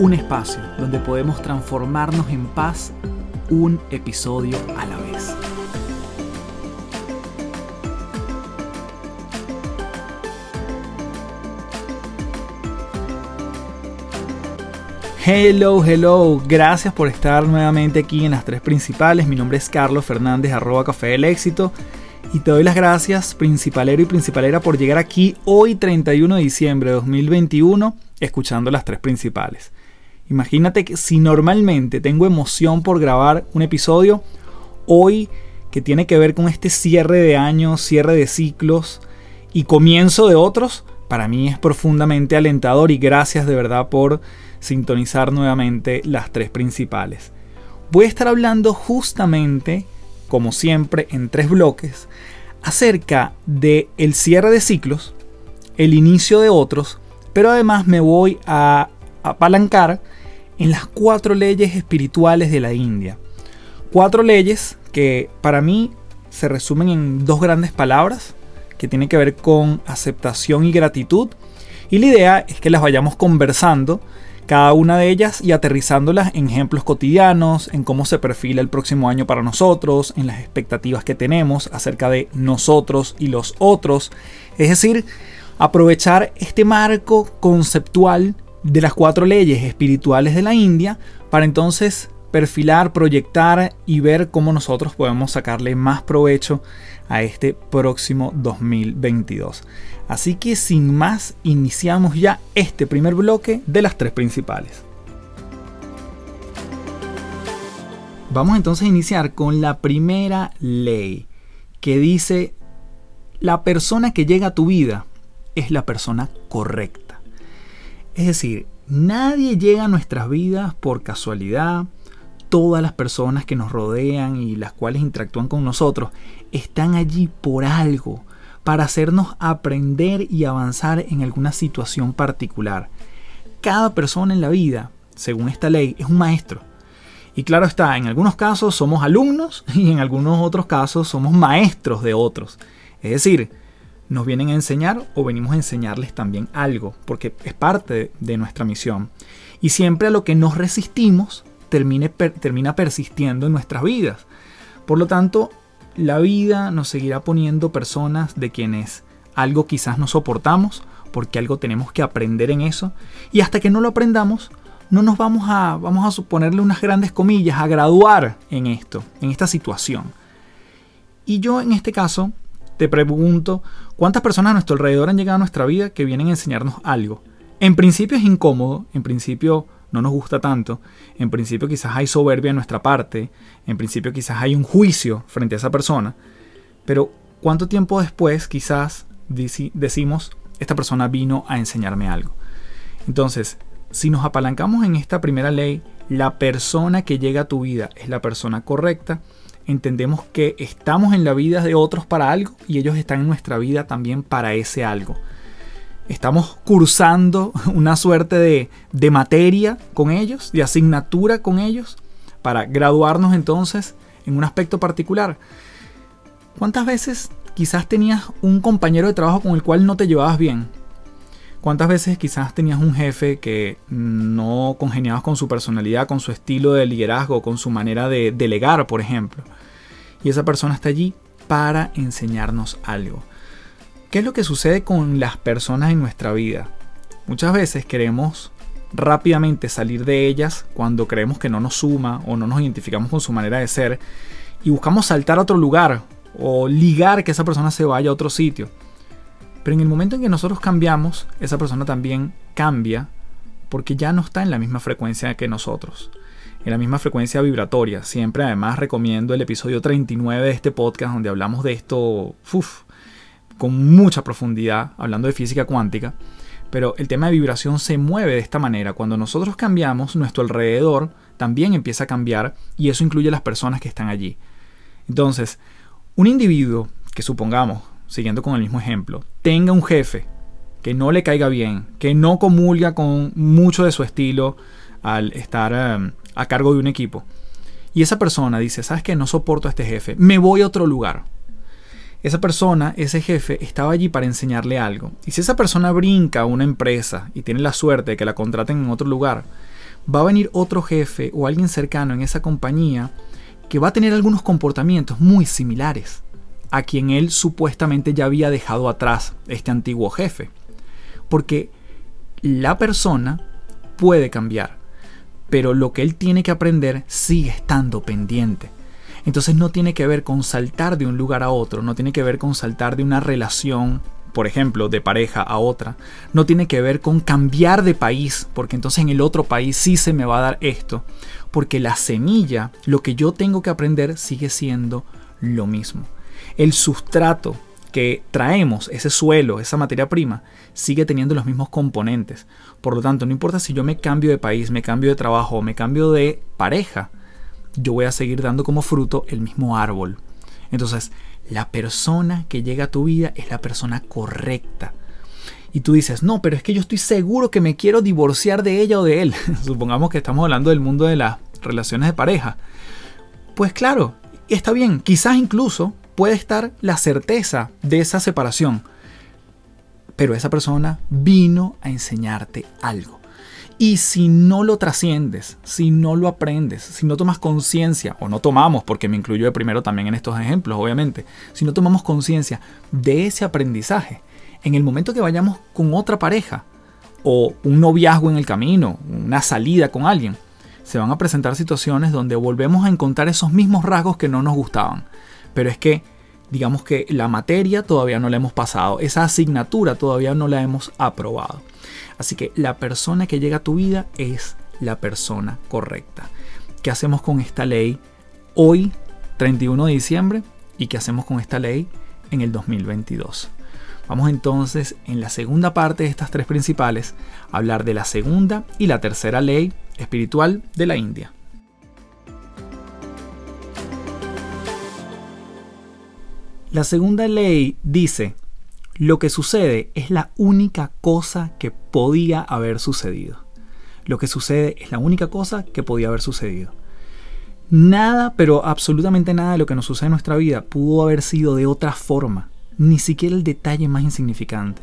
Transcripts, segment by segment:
Un espacio donde podemos transformarnos en paz un episodio a la vez. Hello, hello, gracias por estar nuevamente aquí en las tres principales. Mi nombre es Carlos Fernández, arroba Café del Éxito y te doy las gracias, principalero y principalera, por llegar aquí hoy 31 de diciembre de 2021 escuchando las tres principales. Imagínate que si normalmente tengo emoción por grabar un episodio, hoy que tiene que ver con este cierre de años, cierre de ciclos y comienzo de otros, para mí es profundamente alentador y gracias de verdad por sintonizar nuevamente las tres principales. Voy a estar hablando justamente como siempre, en tres bloques, acerca de el cierre de ciclos, el inicio de otros, pero además me voy a apalancar en las cuatro leyes espirituales de la India. Cuatro leyes que para mí se resumen en dos grandes palabras, que tienen que ver con aceptación y gratitud. Y la idea es que las vayamos conversando cada una de ellas y aterrizándolas en ejemplos cotidianos, en cómo se perfila el próximo año para nosotros, en las expectativas que tenemos acerca de nosotros y los otros. Es decir, aprovechar este marco conceptual de las cuatro leyes espirituales de la India para entonces perfilar, proyectar y ver cómo nosotros podemos sacarle más provecho a este próximo 2022. Así que sin más, iniciamos ya este primer bloque de las tres principales. Vamos entonces a iniciar con la primera ley que dice, la persona que llega a tu vida es la persona correcta. Es decir, nadie llega a nuestras vidas por casualidad, todas las personas que nos rodean y las cuales interactúan con nosotros están allí por algo, para hacernos aprender y avanzar en alguna situación particular. Cada persona en la vida, según esta ley, es un maestro. Y claro está, en algunos casos somos alumnos y en algunos otros casos somos maestros de otros. Es decir, nos vienen a enseñar o venimos a enseñarles también algo, porque es parte de nuestra misión. Y siempre a lo que nos resistimos termina persistiendo en nuestras vidas. Por lo tanto, la vida nos seguirá poniendo personas de quienes algo quizás no soportamos, porque algo tenemos que aprender en eso, y hasta que no lo aprendamos, no nos vamos a, vamos a suponerle unas grandes comillas, a graduar en esto, en esta situación. Y yo en este caso te pregunto, ¿cuántas personas a nuestro alrededor han llegado a nuestra vida que vienen a enseñarnos algo? En principio es incómodo, en principio no nos gusta tanto, en principio quizás hay soberbia en nuestra parte, en principio quizás hay un juicio frente a esa persona, pero ¿cuánto tiempo después quizás decimos, esta persona vino a enseñarme algo? Entonces, si nos apalancamos en esta primera ley, la persona que llega a tu vida es la persona correcta, entendemos que estamos en la vida de otros para algo y ellos están en nuestra vida también para ese algo estamos cursando una suerte de, materia con ellos, de asignatura con ellos, para graduarnos entonces en un aspecto particular. ¿Cuántas veces quizás tenías un compañero de trabajo con el cual no te llevabas bien? ¿Cuántas veces quizás tenías un jefe que no congeniabas con su personalidad, con su estilo de liderazgo, con su manera de delegar, por ejemplo? Y esa persona está allí para enseñarnos algo. ¿Qué es lo que sucede con las personas en nuestra vida? Muchas veces queremos rápidamente salir de ellas cuando creemos que no nos suma o no nos identificamos con su manera de ser y buscamos saltar a otro lugar o ligar que esa persona se vaya a otro sitio. Pero en el momento en que nosotros cambiamos, esa persona también cambia porque ya no está en la misma frecuencia que nosotros, en la misma frecuencia vibratoria. Siempre además recomiendo el episodio 39 de este podcast donde hablamos de esto, con mucha profundidad, hablando de física cuántica. Pero el tema de vibración se mueve de esta manera. Cuando nosotros cambiamos, nuestro alrededor también empieza a cambiar y eso incluye las personas que están allí. Entonces, un individuo que supongamos, siguiendo con el mismo ejemplo, tenga un jefe que no le caiga bien, que no comulga con mucho de su estilo al estar em, a cargo de un equipo. Y esa persona dice, ¿sabes qué? No soporto a este jefe, me voy a otro lugar. Esa persona, ese jefe, estaba allí para enseñarle algo. Y si esa persona brinca a una empresa y tiene la suerte de que la contraten en otro lugar, va a venir otro jefe o alguien cercano en esa compañía que va a tener algunos comportamientos muy similares a quien él supuestamente ya había dejado atrás, este antiguo jefe. Porque la persona puede cambiar, pero lo que él tiene que aprender sigue estando pendiente. Entonces no tiene que ver con saltar de un lugar a otro, no tiene que ver con saltar de una relación, por ejemplo, de pareja a otra, no tiene que ver con cambiar de país, porque entonces en el otro país sí se me va a dar esto, porque la semilla, lo que yo tengo que aprender sigue siendo lo mismo. El sustrato que traemos, ese suelo, esa materia prima, sigue teniendo los mismos componentes. Por lo tanto, no importa si yo me cambio de país, me cambio de trabajo, me cambio de pareja, yo voy a seguir dando como fruto el mismo árbol. Entonces, la persona que llega a tu vida es la persona correcta. Y tú dices, no, pero es que yo estoy seguro que me quiero divorciar de ella o de él. Supongamos que estamos hablando del mundo de las relaciones de pareja. Pues claro, está bien, quizás incluso puede estar la certeza de esa separación. Pero esa persona vino a enseñarte algo. Y si no lo trasciendes, si no lo aprendes, si no tomas conciencia, o no tomamos, porque me incluyo de primero también en estos ejemplos, obviamente, si no tomamos conciencia de ese aprendizaje, en el momento que vayamos con otra pareja, o un noviazgo en el camino, una salida con alguien, se van a presentar situaciones donde volvemos a encontrar esos mismos rasgos que no nos gustaban. Pero es que, digamos que la materia todavía no la hemos pasado, esa asignatura todavía no la hemos aprobado. Así que la persona que llega a tu vida es la persona correcta. ¿Qué hacemos con esta ley hoy, 31 de diciembre? ¿Y qué hacemos con esta ley en el 2022? Vamos entonces en la segunda parte de estas tres principales a hablar de la segunda y la tercera ley espiritual de la India. La segunda ley dice lo que sucede es la única cosa que podía haber sucedido. Lo que sucede es la única cosa que podía haber sucedido. Nada, pero absolutamente nada de lo que nos sucede en nuestra vida pudo haber sido de otra forma, ni siquiera el detalle más insignificante.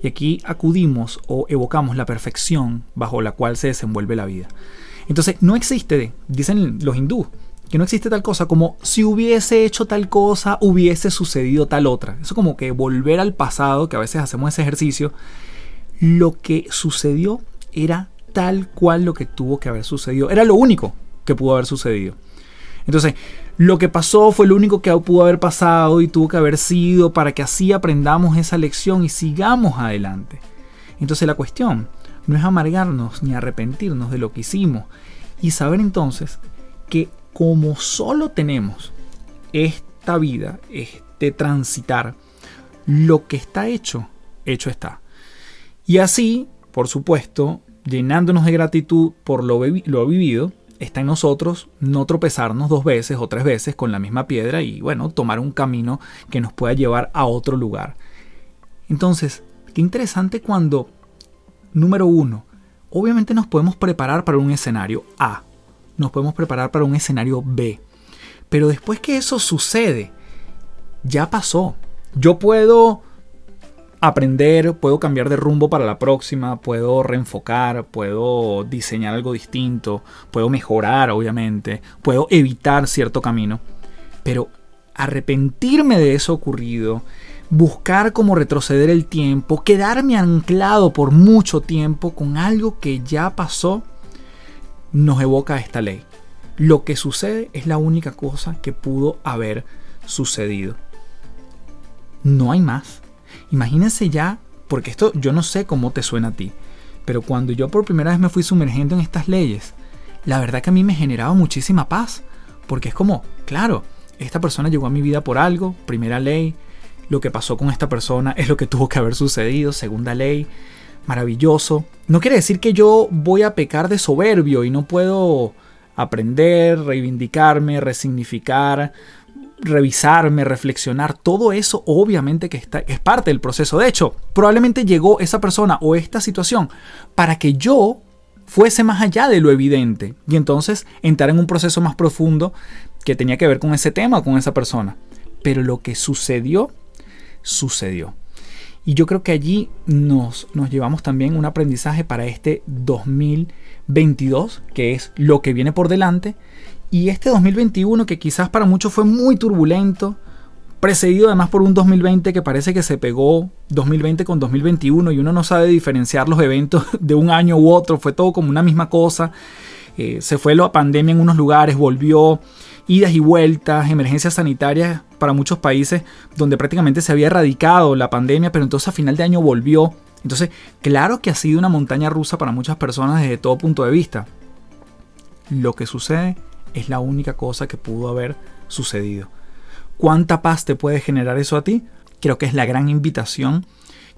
Y aquí acudimos o evocamos la perfección bajo la cual se desenvuelve la vida. Entonces, no existe, dicen los hindúes, que no existe tal cosa como si hubiese hecho tal cosa, hubiese sucedido tal otra. Eso como que volver al pasado, que a veces hacemos ese ejercicio, lo que sucedió era tal cual lo que tuvo que haber sucedido. Era lo único que pudo haber sucedido. Entonces, lo que pasó fue lo único que pudo haber pasado y tuvo que haber sido para que así aprendamos esa lección y sigamos adelante. Entonces la cuestión no es amargarnos ni arrepentirnos de lo que hicimos y saber entonces que como solo tenemos esta vida, este transitar, lo que está hecho, hecho está. Y así, por supuesto, llenándonos de gratitud por lo, lo vivido, está en nosotros no tropezarnos dos veces o tres veces con la misma piedra y bueno, tomar un camino que nos pueda llevar a otro lugar. Entonces, qué interesante cuando, número uno, obviamente nos podemos preparar para un escenario A, nos podemos preparar para un escenario B. Pero después que eso sucede, ya pasó. Yo puedo aprender, puedo cambiar de rumbo para la próxima, puedo reenfocar, puedo diseñar algo distinto, puedo mejorar, obviamente, puedo evitar cierto camino. Pero arrepentirme de eso ocurrido, buscar cómo retroceder el tiempo, quedarme anclado por mucho tiempo con algo que ya pasó, nos evoca esta ley. Lo que sucede es la única cosa que pudo haber sucedido. No hay más. Imagínense ya, porque esto yo no sé cómo te suena a ti, pero cuando yo por primera vez me fui sumergiendo en estas leyes, la verdad que a mí me generaba muchísima paz, porque es como, claro, esta persona llegó a mi vida por algo, primera ley, lo que pasó con esta persona es lo que tuvo que haber sucedido, segunda ley, maravilloso. No quiere decir que yo voy a pecar de soberbio y no puedo aprender, reivindicarme, resignificar, revisarme, reflexionar, todo eso obviamente que está, es parte del proceso. De hecho, probablemente llegó esa persona o esta situación para que yo fuese más allá de lo evidente y entonces entrar en un proceso más profundo que tenía que ver con ese tema o con esa persona. Pero lo que sucedió, sucedió. Y yo creo que allí nos, nos llevamos también un aprendizaje para este 2022, que es lo que viene por delante, y este 2021 que quizás para muchos fue muy turbulento, precedido además por un 2020 que parece que se pegó 2020 con 2021 y uno no sabe diferenciar los eventos de un año u otro, fue todo como una misma cosa. Eh, se fue la pandemia en unos lugares, volvió, idas y vueltas, emergencias sanitarias para muchos países donde prácticamente se había erradicado la pandemia, pero entonces a final de año volvió. Entonces, claro que ha sido una montaña rusa para muchas personas desde todo punto de vista. Lo que sucede es la única cosa que pudo haber sucedido. ¿Cuánta paz te puede generar eso a ti? Creo que es la gran invitación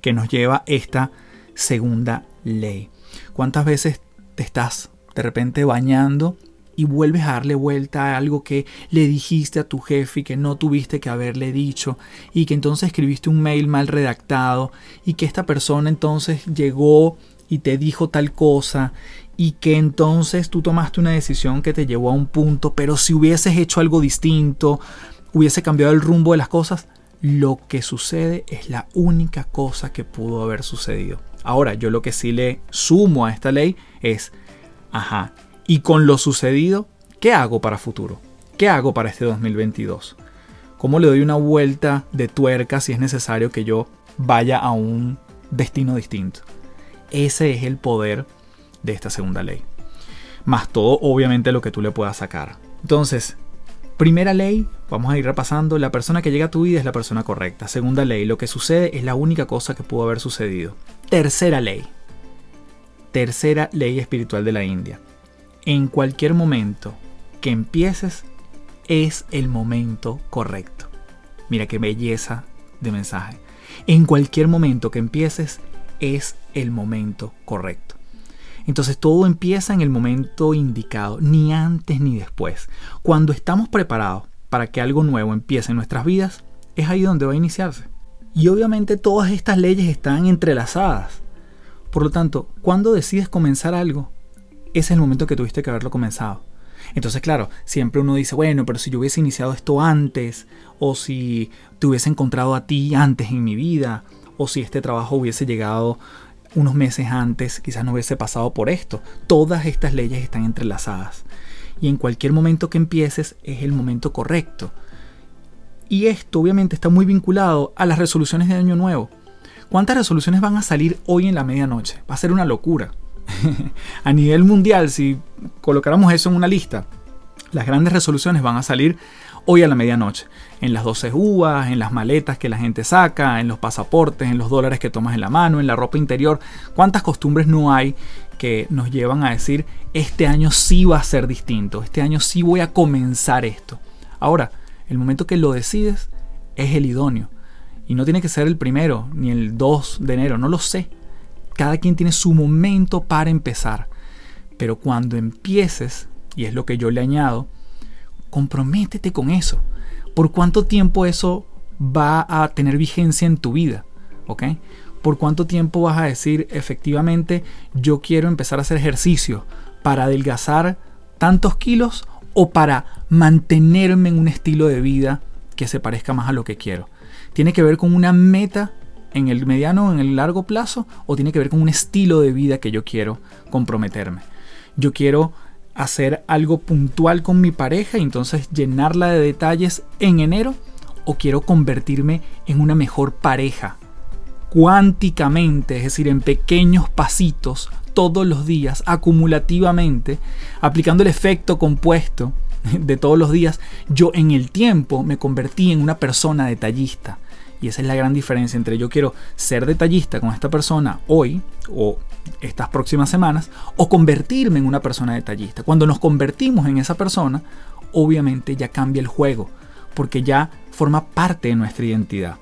que nos lleva esta segunda ley. ¿Cuántas veces te estás de repente bañando y vuelves a darle vuelta a algo que le dijiste a tu jefe y que no tuviste que haberle dicho y que entonces escribiste un mail mal redactado y que esta persona entonces llegó y te dijo tal cosa y que entonces tú tomaste una decisión que te llevó a un punto, pero si hubieses hecho algo distinto, hubiese cambiado el rumbo de las cosas, lo que sucede es la única cosa que pudo haber sucedido. Ahora, yo lo que sí le sumo a esta ley es, ajá, y con lo sucedido, ¿qué hago para futuro? ¿Qué hago para este 2022? ¿Cómo le doy una vuelta de tuerca si es necesario que yo vaya a un destino distinto? Ese es el poder de esta segunda ley. Más todo, obviamente, lo que tú le puedas sacar. Entonces, primera ley, vamos a ir repasando, la persona que llega a tu vida es la persona correcta. Segunda ley, lo que sucede es la única cosa que pudo haber sucedido. Tercera ley. Tercera ley espiritual de la India. En cualquier momento que empieces es el momento correcto. Mira qué belleza de mensaje. En cualquier momento que empieces es el momento correcto. Entonces todo empieza en el momento indicado, ni antes ni después. Cuando estamos preparados para que algo nuevo empiece en nuestras vidas, es ahí donde va a iniciarse. Y obviamente todas estas leyes están entrelazadas. Por lo tanto, cuando decides comenzar algo, ese es el momento que tuviste que haberlo comenzado. Entonces, claro, siempre uno dice, bueno, pero si yo hubiese iniciado esto antes, o si te hubiese encontrado a ti antes en mi vida, o si este trabajo hubiese llegado unos meses antes quizás no hubiese pasado por esto. Todas estas leyes están entrelazadas. Y en cualquier momento que empieces es el momento correcto. Y esto obviamente está muy vinculado a las resoluciones de año nuevo. ¿Cuántas resoluciones van a salir hoy en la medianoche? Va a ser una locura. a nivel mundial, si colocáramos eso en una lista, las grandes resoluciones van a salir hoy a la medianoche. En las 12 uvas, en las maletas que la gente saca, en los pasaportes, en los dólares que tomas en la mano, en la ropa interior. ¿Cuántas costumbres no hay que nos llevan a decir, este año sí va a ser distinto, este año sí voy a comenzar esto? Ahora, el momento que lo decides es el idóneo. Y no tiene que ser el primero, ni el 2 de enero, no lo sé. Cada quien tiene su momento para empezar. Pero cuando empieces, y es lo que yo le añado, comprométete con eso. ¿Por cuánto tiempo eso va a tener vigencia en tu vida? ¿Por cuánto tiempo vas a decir efectivamente yo quiero empezar a hacer ejercicio para adelgazar tantos kilos o para mantenerme en un estilo de vida que se parezca más a lo que quiero? ¿Tiene que ver con una meta en el mediano o en el largo plazo o tiene que ver con un estilo de vida que yo quiero comprometerme? Yo quiero hacer algo puntual con mi pareja y entonces llenarla de detalles en enero o quiero convertirme en una mejor pareja cuánticamente, es decir, en pequeños pasitos todos los días, acumulativamente, aplicando el efecto compuesto de todos los días, yo en el tiempo me convertí en una persona detallista. Y esa es la gran diferencia entre yo quiero ser detallista con esta persona hoy o estas próximas semanas o convertirme en una persona detallista. Cuando nos convertimos en esa persona, obviamente ya cambia el juego porque ya forma parte de nuestra identidad.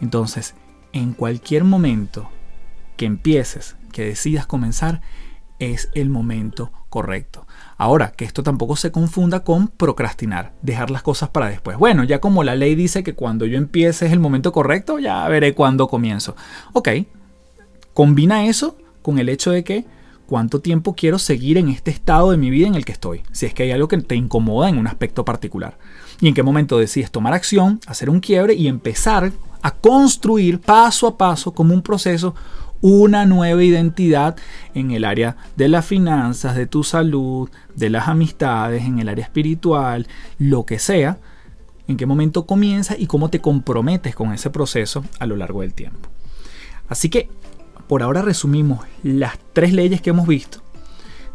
Entonces, en cualquier momento que empieces, que decidas comenzar, es el momento correcto. Ahora, que esto tampoco se confunda con procrastinar, dejar las cosas para después. Bueno, ya como la ley dice que cuando yo empiece es el momento correcto, ya veré cuándo comienzo. Ok, combina eso con el hecho de que cuánto tiempo quiero seguir en este estado de mi vida en el que estoy, si es que hay algo que te incomoda en un aspecto particular. Y en qué momento decides tomar acción, hacer un quiebre y empezar a construir paso a paso como un proceso una nueva identidad en el área de las finanzas, de tu salud, de las amistades, en el área espiritual, lo que sea, en qué momento comienza y cómo te comprometes con ese proceso a lo largo del tiempo. Así que por ahora resumimos las tres leyes que hemos visto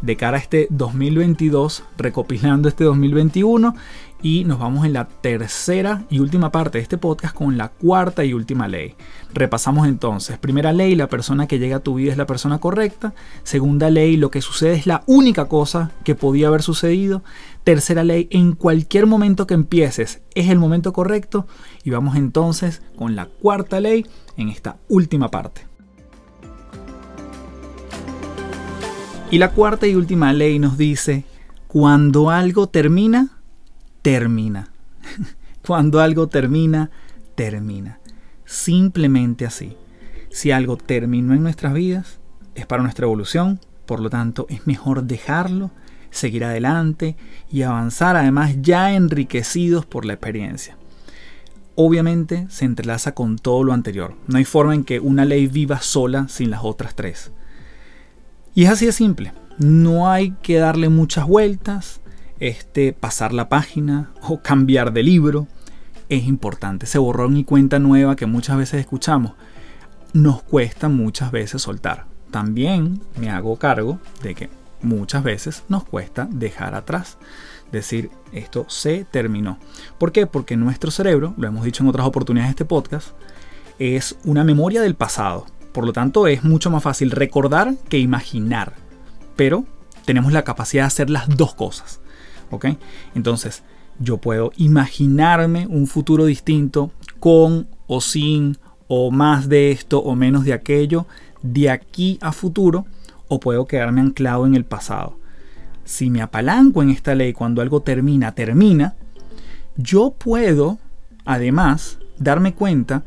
de cara a este 2022, recopilando este 2021 y nos vamos en la tercera y última parte de este podcast con la cuarta y última ley. Repasamos entonces. Primera ley, la persona que llega a tu vida es la persona correcta. Segunda ley, lo que sucede es la única cosa que podía haber sucedido. Tercera ley, en cualquier momento que empieces es el momento correcto. Y vamos entonces con la cuarta ley en esta última parte. Y la cuarta y última ley nos dice, cuando algo termina, termina. Cuando algo termina, termina. Simplemente así. Si algo terminó en nuestras vidas, es para nuestra evolución, por lo tanto es mejor dejarlo, seguir adelante y avanzar además ya enriquecidos por la experiencia. Obviamente se entrelaza con todo lo anterior. No hay forma en que una ley viva sola sin las otras tres. Y es así de simple. No hay que darle muchas vueltas, este, pasar la página o cambiar de libro es importante. Ese borrón y cuenta nueva que muchas veces escuchamos nos cuesta muchas veces soltar. También me hago cargo de que muchas veces nos cuesta dejar atrás. Decir, esto se terminó. ¿Por qué? Porque nuestro cerebro, lo hemos dicho en otras oportunidades de este podcast, es una memoria del pasado. Por lo tanto, es mucho más fácil recordar que imaginar. Pero tenemos la capacidad de hacer las dos cosas. ¿ok? Entonces, yo puedo imaginarme un futuro distinto con o sin o más de esto o menos de aquello de aquí a futuro o puedo quedarme anclado en el pasado. Si me apalanco en esta ley cuando algo termina, termina, yo puedo además darme cuenta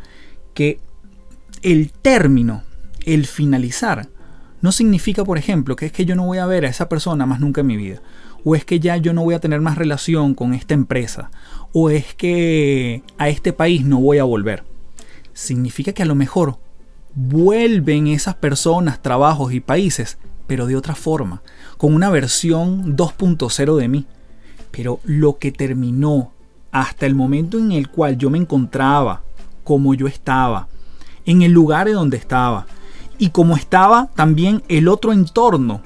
que el término, el finalizar, no significa, por ejemplo, que es que yo no voy a ver a esa persona más nunca en mi vida o es que ya yo no voy a tener más relación con esta empresa, o es que a este país no voy a volver. Significa que a lo mejor vuelven esas personas, trabajos y países, pero de otra forma, con una versión 2.0 de mí. Pero lo que terminó hasta el momento en el cual yo me encontraba, como yo estaba, en el lugar en donde estaba, y como estaba también el otro entorno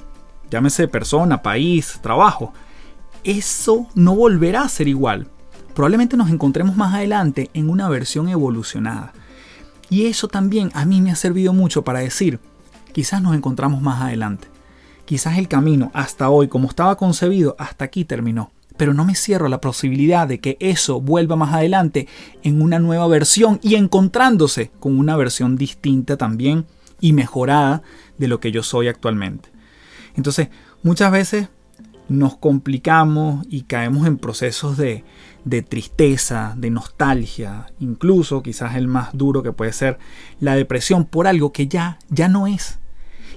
llámese persona, país, trabajo, eso no volverá a ser igual. Probablemente nos encontremos más adelante en una versión evolucionada. Y eso también a mí me ha servido mucho para decir, quizás nos encontramos más adelante. Quizás el camino hasta hoy, como estaba concebido, hasta aquí terminó. Pero no me cierro la posibilidad de que eso vuelva más adelante en una nueva versión y encontrándose con una versión distinta también y mejorada de lo que yo soy actualmente. Entonces, muchas veces nos complicamos y caemos en procesos de, tristeza, de nostalgia, incluso quizás el más duro que puede ser la depresión por algo que ya, ya no es.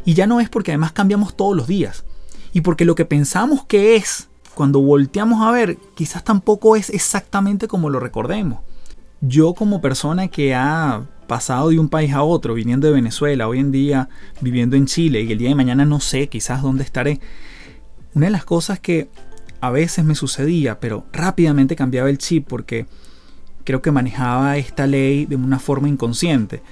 Y ya no es porque además cambiamos todos los días. Y porque lo que pensamos que es, cuando volteamos a ver, quizás tampoco es exactamente como lo recordemos. Yo como persona que ha pasado de un país a otro, viniendo de Venezuela, hoy en día viviendo en Chile y el día de mañana no sé quizás dónde estaré. Una de las cosas que a veces me sucedía, pero rápidamente cambiaba el chip porque creo que manejaba esta ley de una forma inconsciente,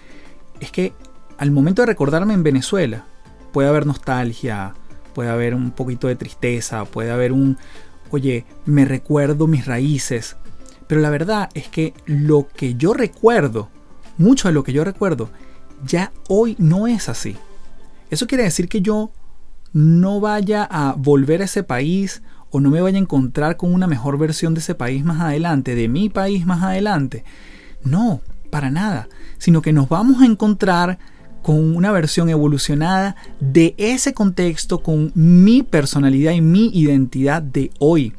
es que al momento de recordarme en Venezuela, puede haber nostalgia, puede haber un poquito de tristeza, puede haber un, oye, me recuerdo mis raíces, pero la verdad es que lo que yo recuerdo mucho de lo que yo recuerdo ya hoy no es así. Eso quiere decir que yo no vaya a volver a ese país o no me vaya a encontrar con una mejor versión de ese país más adelante, de mi país más adelante. No, para nada, sino que nos vamos a encontrar con una versión evolucionada de ese contexto, con mi personalidad y mi identidad de hoy.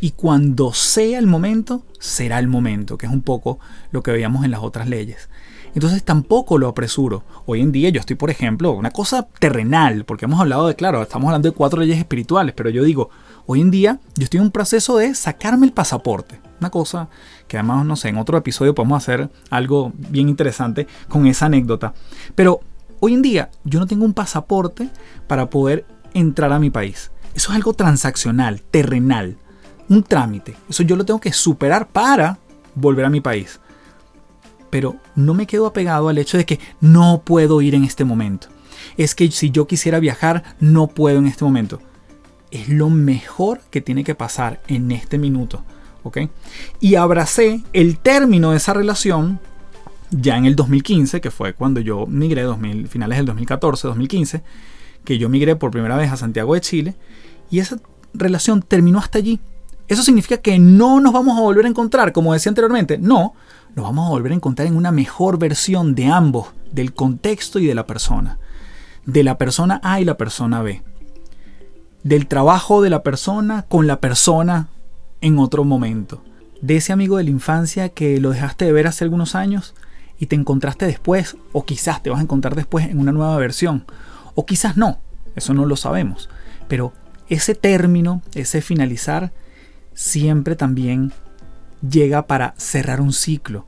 Y cuando sea el momento, será el momento, que es un poco lo que veíamos en las otras leyes. Entonces tampoco lo apresuro. Hoy en día yo estoy, por ejemplo, una cosa terrenal, porque hemos hablado de, claro, estamos hablando de cuatro leyes espirituales, pero yo digo, hoy en día yo estoy en un proceso de sacarme el pasaporte. Una cosa que además, no sé, en otro episodio podemos hacer algo bien interesante con esa anécdota. Pero hoy en día yo no tengo un pasaporte para poder entrar a mi país. Eso es algo transaccional, terrenal, un trámite. Eso yo lo tengo que superar para volver a mi país pero no me quedo apegado al hecho de que no puedo ir en este momento. Es que si yo quisiera viajar, no puedo en este momento. Es lo mejor que tiene que pasar en este minuto. ¿Ok? Y abracé el término de esa relación ya en el 2015, que fue cuando yo migré, 2000, finales del 2014, 2015, que yo migré por primera vez a Santiago de Chile, y esa relación terminó hasta allí. ¿Eso significa que no nos vamos a volver a encontrar, como decía anteriormente? No, nos vamos a volver a encontrar en una mejor versión de ambos, del contexto y de la persona. De la persona A y la persona B. Del trabajo de la persona con la persona en otro momento. De ese amigo de la infancia que lo dejaste de ver hace algunos años y te encontraste después, o quizás te vas a encontrar después en una nueva versión, o quizás no, eso no lo sabemos. Pero ese término, ese finalizar, siempre también llega para cerrar un ciclo.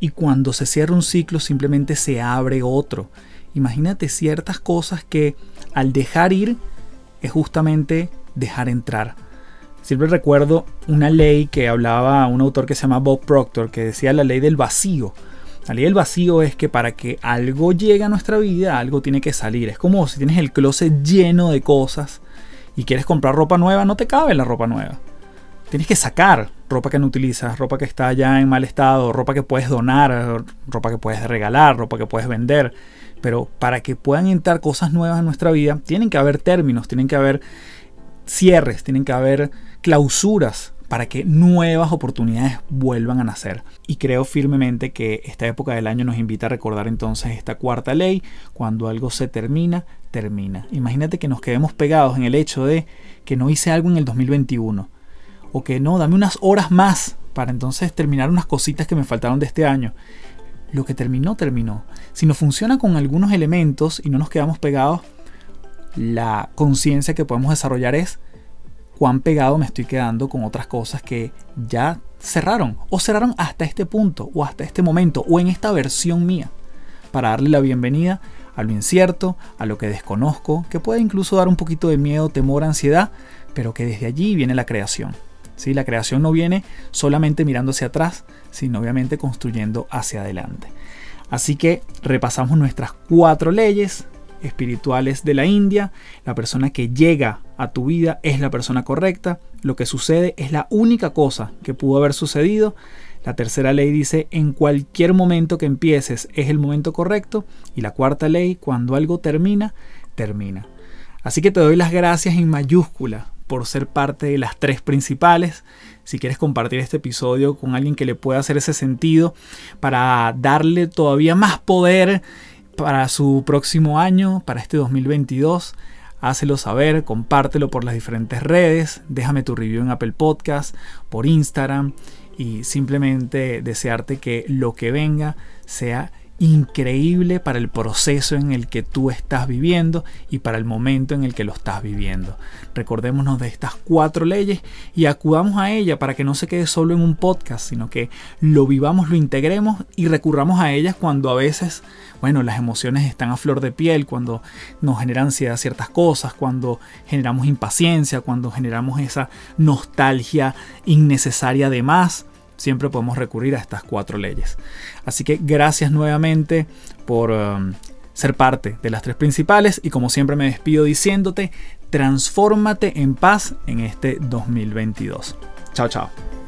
Y cuando se cierra un ciclo simplemente se abre otro. Imagínate ciertas cosas que al dejar ir es justamente dejar entrar. Siempre recuerdo una ley que hablaba un autor que se llama Bob Proctor, que decía la ley del vacío. La ley del vacío es que para que algo llegue a nuestra vida, algo tiene que salir. Es como si tienes el closet lleno de cosas y quieres comprar ropa nueva, no te cabe la ropa nueva. Tienes que sacar ropa que no utilizas, ropa que está ya en mal estado, ropa que puedes donar, ropa que puedes regalar, ropa que puedes vender. Pero para que puedan entrar cosas nuevas en nuestra vida, tienen que haber términos, tienen que haber cierres, tienen que haber clausuras para que nuevas oportunidades vuelvan a nacer. Y creo firmemente que esta época del año nos invita a recordar entonces esta cuarta ley, cuando algo se termina, termina. Imagínate que nos quedemos pegados en el hecho de que no hice algo en el 2021 o que no, dame unas horas más para entonces terminar unas cositas que me faltaron de este año. Lo que terminó, terminó. Si no funciona con algunos elementos y no nos quedamos pegados, la conciencia que podemos desarrollar es cuán pegado me estoy quedando con otras cosas que ya cerraron o cerraron hasta este punto o hasta este momento o en esta versión mía para darle la bienvenida a lo incierto, a lo que desconozco, que puede incluso dar un poquito de miedo, temor, ansiedad, pero que desde allí viene la creación. La creación no viene solamente mirando hacia atrás, sino obviamente construyendo hacia adelante. Así que repasamos nuestras cuatro leyes espirituales de la India. La persona que llega a tu vida es la persona correcta. Lo que sucede es la única cosa que pudo haber sucedido. La tercera ley dice, en cualquier momento que empieces es el momento correcto. Y la cuarta ley, cuando algo termina, termina. Así que te doy las gracias en mayúscula por ser parte de las tres principales. Si quieres compartir este episodio con alguien que le pueda hacer ese sentido para darle todavía más poder para su próximo año, para este 2022, hácelo saber, compártelo por las diferentes redes, déjame tu review en Apple Podcast, por Instagram y simplemente desearte que lo que venga sea increíble para el proceso en el que tú estás viviendo y para el momento en el que lo estás viviendo. Recordémonos de estas cuatro leyes y acudamos a ella para que no se quede solo en un podcast, sino que lo vivamos, lo integremos y recurramos a ellas cuando a veces, bueno, las emociones están a flor de piel, cuando nos generan ansiedad ciertas cosas, cuando generamos impaciencia, cuando generamos esa nostalgia innecesaria de más siempre podemos recurrir a estas cuatro leyes. Así que gracias nuevamente por um, ser parte de las tres principales y como siempre me despido diciéndote, transfórmate en paz en este 2022. Chao, chao.